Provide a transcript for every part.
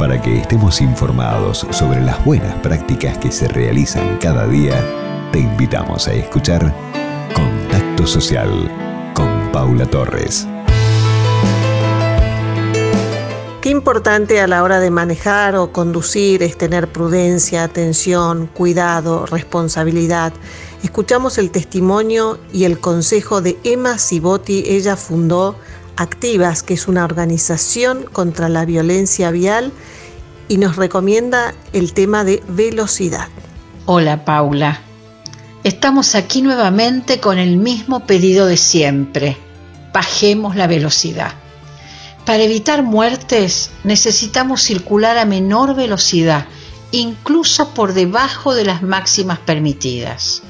Para que estemos informados sobre las buenas prácticas que se realizan cada día, te invitamos a escuchar Contacto Social con Paula Torres. Qué importante a la hora de manejar o conducir es tener prudencia, atención, cuidado, responsabilidad. Escuchamos el testimonio y el consejo de Emma Cibotti. Ella fundó Activas, que es una organización contra la violencia vial, y nos recomienda el tema de velocidad. Hola Paula, estamos aquí nuevamente con el mismo pedido de siempre. Bajemos la velocidad. Para evitar muertes necesitamos circular a menor velocidad, incluso por debajo de las máximas permitidas.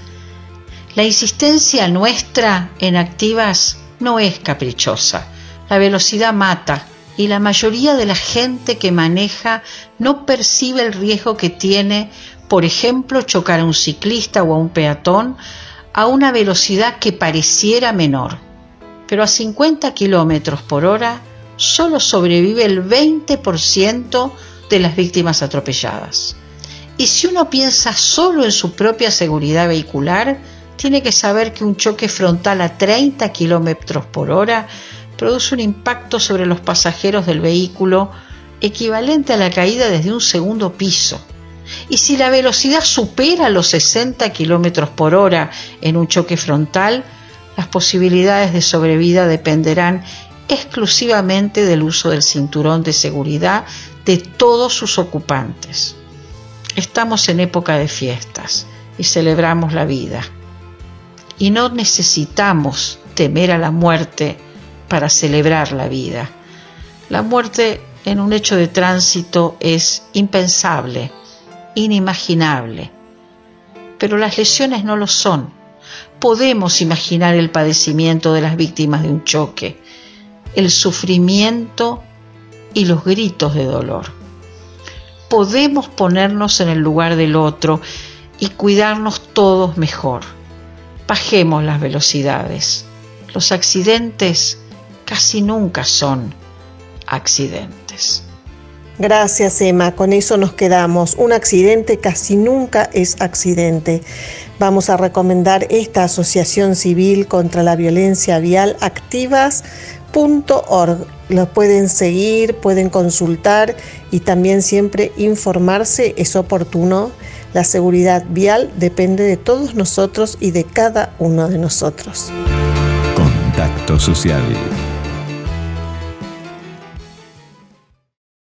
La insistencia nuestra en activas no es caprichosa. La velocidad mata y la mayoría de la gente que maneja no percibe el riesgo que tiene, por ejemplo, chocar a un ciclista o a un peatón a una velocidad que pareciera menor. Pero a 50 kilómetros por hora solo sobrevive el 20% de las víctimas atropelladas. Y si uno piensa solo en su propia seguridad vehicular, tiene que saber que un choque frontal a 30 kilómetros por hora produce un impacto sobre los pasajeros del vehículo equivalente a la caída desde un segundo piso. Y si la velocidad supera los 60 kilómetros por hora en un choque frontal, las posibilidades de sobrevida dependerán exclusivamente del uso del cinturón de seguridad de todos sus ocupantes. Estamos en época de fiestas y celebramos la vida. Y no necesitamos temer a la muerte para celebrar la vida. La muerte en un hecho de tránsito es impensable, inimaginable. Pero las lesiones no lo son. Podemos imaginar el padecimiento de las víctimas de un choque el sufrimiento y los gritos de dolor. Podemos ponernos en el lugar del otro y cuidarnos todos mejor. Bajemos las velocidades. Los accidentes casi nunca son accidentes. Gracias Emma, con eso nos quedamos. Un accidente casi nunca es accidente. Vamos a recomendar esta Asociación Civil contra la Violencia Vial Activas .org. Los pueden seguir, pueden consultar y también siempre informarse es oportuno. La seguridad vial depende de todos nosotros y de cada uno de nosotros. Contacto social